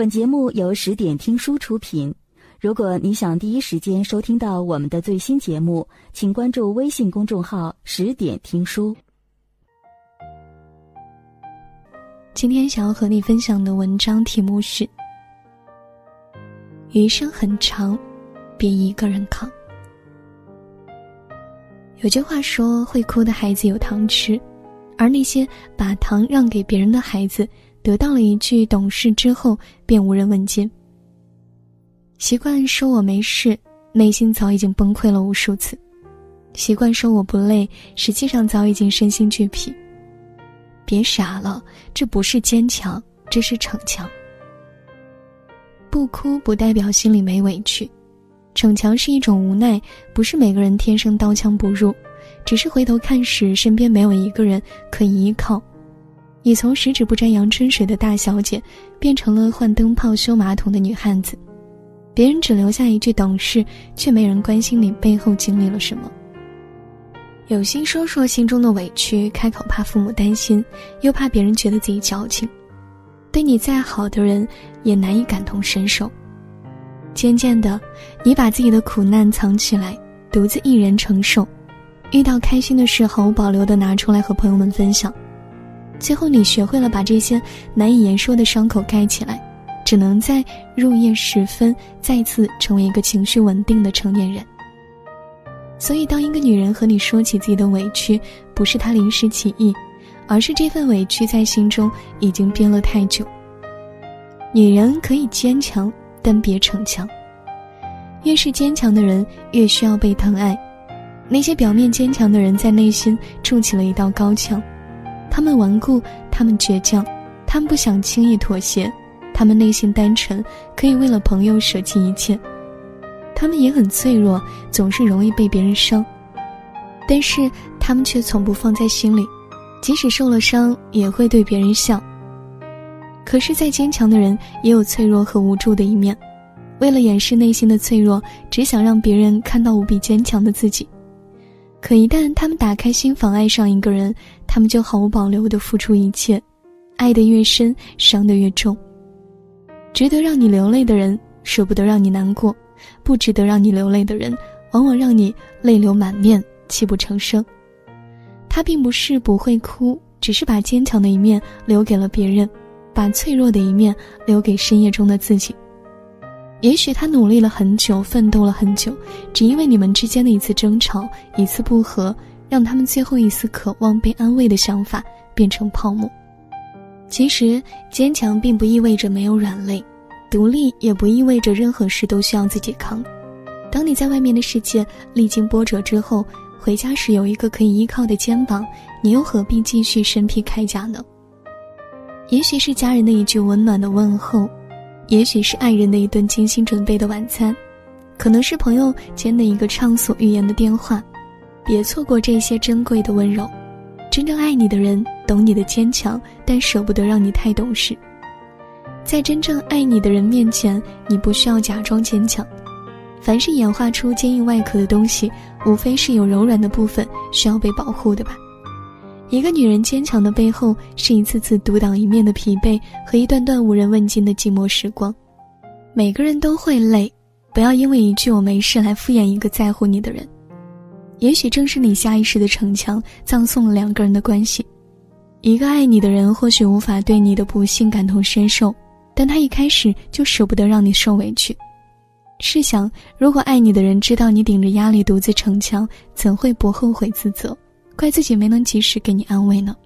本节目由十点听书出品。如果你想第一时间收听到我们的最新节目，请关注微信公众号“十点听书”。今天想要和你分享的文章题目是：余生很长，别一个人扛。有句话说：“会哭的孩子有糖吃，而那些把糖让给别人的孩子。”得到了一句懂事之后，便无人问津。习惯说我没事，内心早已经崩溃了无数次；习惯说我不累，实际上早已经身心俱疲。别傻了，这不是坚强，这是逞强。不哭不代表心里没委屈，逞强是一种无奈，不是每个人天生刀枪不入，只是回头看时，身边没有一个人可以依靠。你从十指不沾阳春水的大小姐，变成了换灯泡、修马桶的女汉子。别人只留下一句懂事，却没人关心你背后经历了什么。有心说说心中的委屈，开口怕父母担心，又怕别人觉得自己矫情。对你再好的人，也难以感同身受。渐渐的，你把自己的苦难藏起来，独自一人承受。遇到开心的事，毫无保留的拿出来和朋友们分享。最后，你学会了把这些难以言说的伤口盖起来，只能在入夜时分再次成为一个情绪稳定的成年人。所以，当一个女人和你说起自己的委屈，不是她临时起意，而是这份委屈在心中已经憋了太久。女人可以坚强，但别逞强。越是坚强的人，越需要被疼爱。那些表面坚强的人，在内心筑起了一道高墙。他们顽固，他们倔强，他们不想轻易妥协，他们内心单纯，可以为了朋友舍弃一切。他们也很脆弱，总是容易被别人伤，但是他们却从不放在心里，即使受了伤，也会对别人笑。可是再坚强的人，也有脆弱和无助的一面，为了掩饰内心的脆弱，只想让别人看到无比坚强的自己。可一旦他们打开心房，爱上一个人，他们就毫无保留地付出一切，爱得越深，伤得越重。值得让你流泪的人，舍不得让你难过；不值得让你流泪的人，往往让你泪流满面，泣不成声。他并不是不会哭，只是把坚强的一面留给了别人，把脆弱的一面留给深夜中的自己。也许他努力了很久，奋斗了很久，只因为你们之间的一次争吵、一次不和，让他们最后一丝渴望被安慰的想法变成泡沫。其实，坚强并不意味着没有软肋，独立也不意味着任何事都需要自己扛。当你在外面的世界历经波折之后，回家时有一个可以依靠的肩膀，你又何必继续身披铠甲呢？也许是家人的一句温暖的问候。也许是爱人的一顿精心准备的晚餐，可能是朋友间的一个畅所欲言的电话，别错过这些珍贵的温柔。真正爱你的人懂你的坚强，但舍不得让你太懂事。在真正爱你的人面前，你不需要假装坚强。凡是演化出坚硬外壳的东西，无非是有柔软的部分需要被保护的吧。一个女人坚强的背后，是一次次独当一面的疲惫和一段段无人问津的寂寞时光。每个人都会累，不要因为一句“我没事”来敷衍一个在乎你的人。也许正是你下意识的逞强，葬送了两个人的关系。一个爱你的人或许无法对你的不幸感同身受，但他一开始就舍不得让你受委屈。试想，如果爱你的人知道你顶着压力独自逞强，怎会不后悔自责？怪自己没能及时给你安慰呢。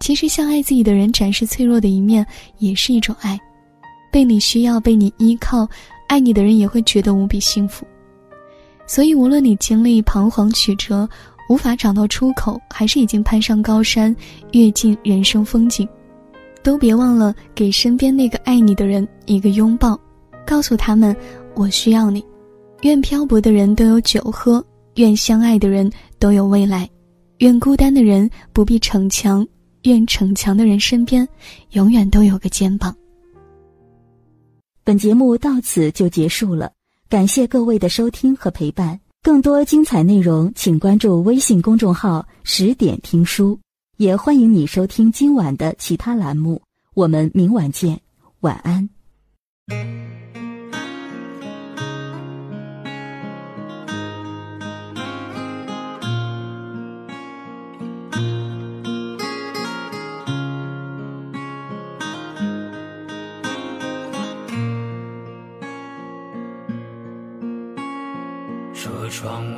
其实，向爱自己的人展示脆弱的一面，也是一种爱。被你需要，被你依靠，爱你的人也会觉得无比幸福。所以，无论你经历彷徨曲折，无法找到出口，还是已经攀上高山，阅尽人生风景，都别忘了给身边那个爱你的人一个拥抱，告诉他们：“我需要你。”愿漂泊的人都有酒喝，愿相爱的人都有未来。愿孤单的人不必逞强，愿逞强的人身边永远都有个肩膀。本节目到此就结束了，感谢各位的收听和陪伴。更多精彩内容，请关注微信公众号“十点听书”，也欢迎你收听今晚的其他栏目。我们明晚见，晚安。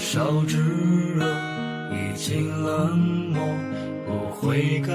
少炙热，已经冷漠，不悔改，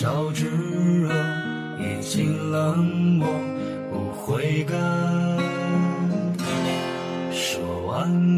烧炙热，已经冷漠，不悔改，说完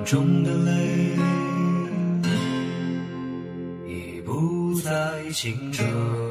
眼中的泪已不再清澈。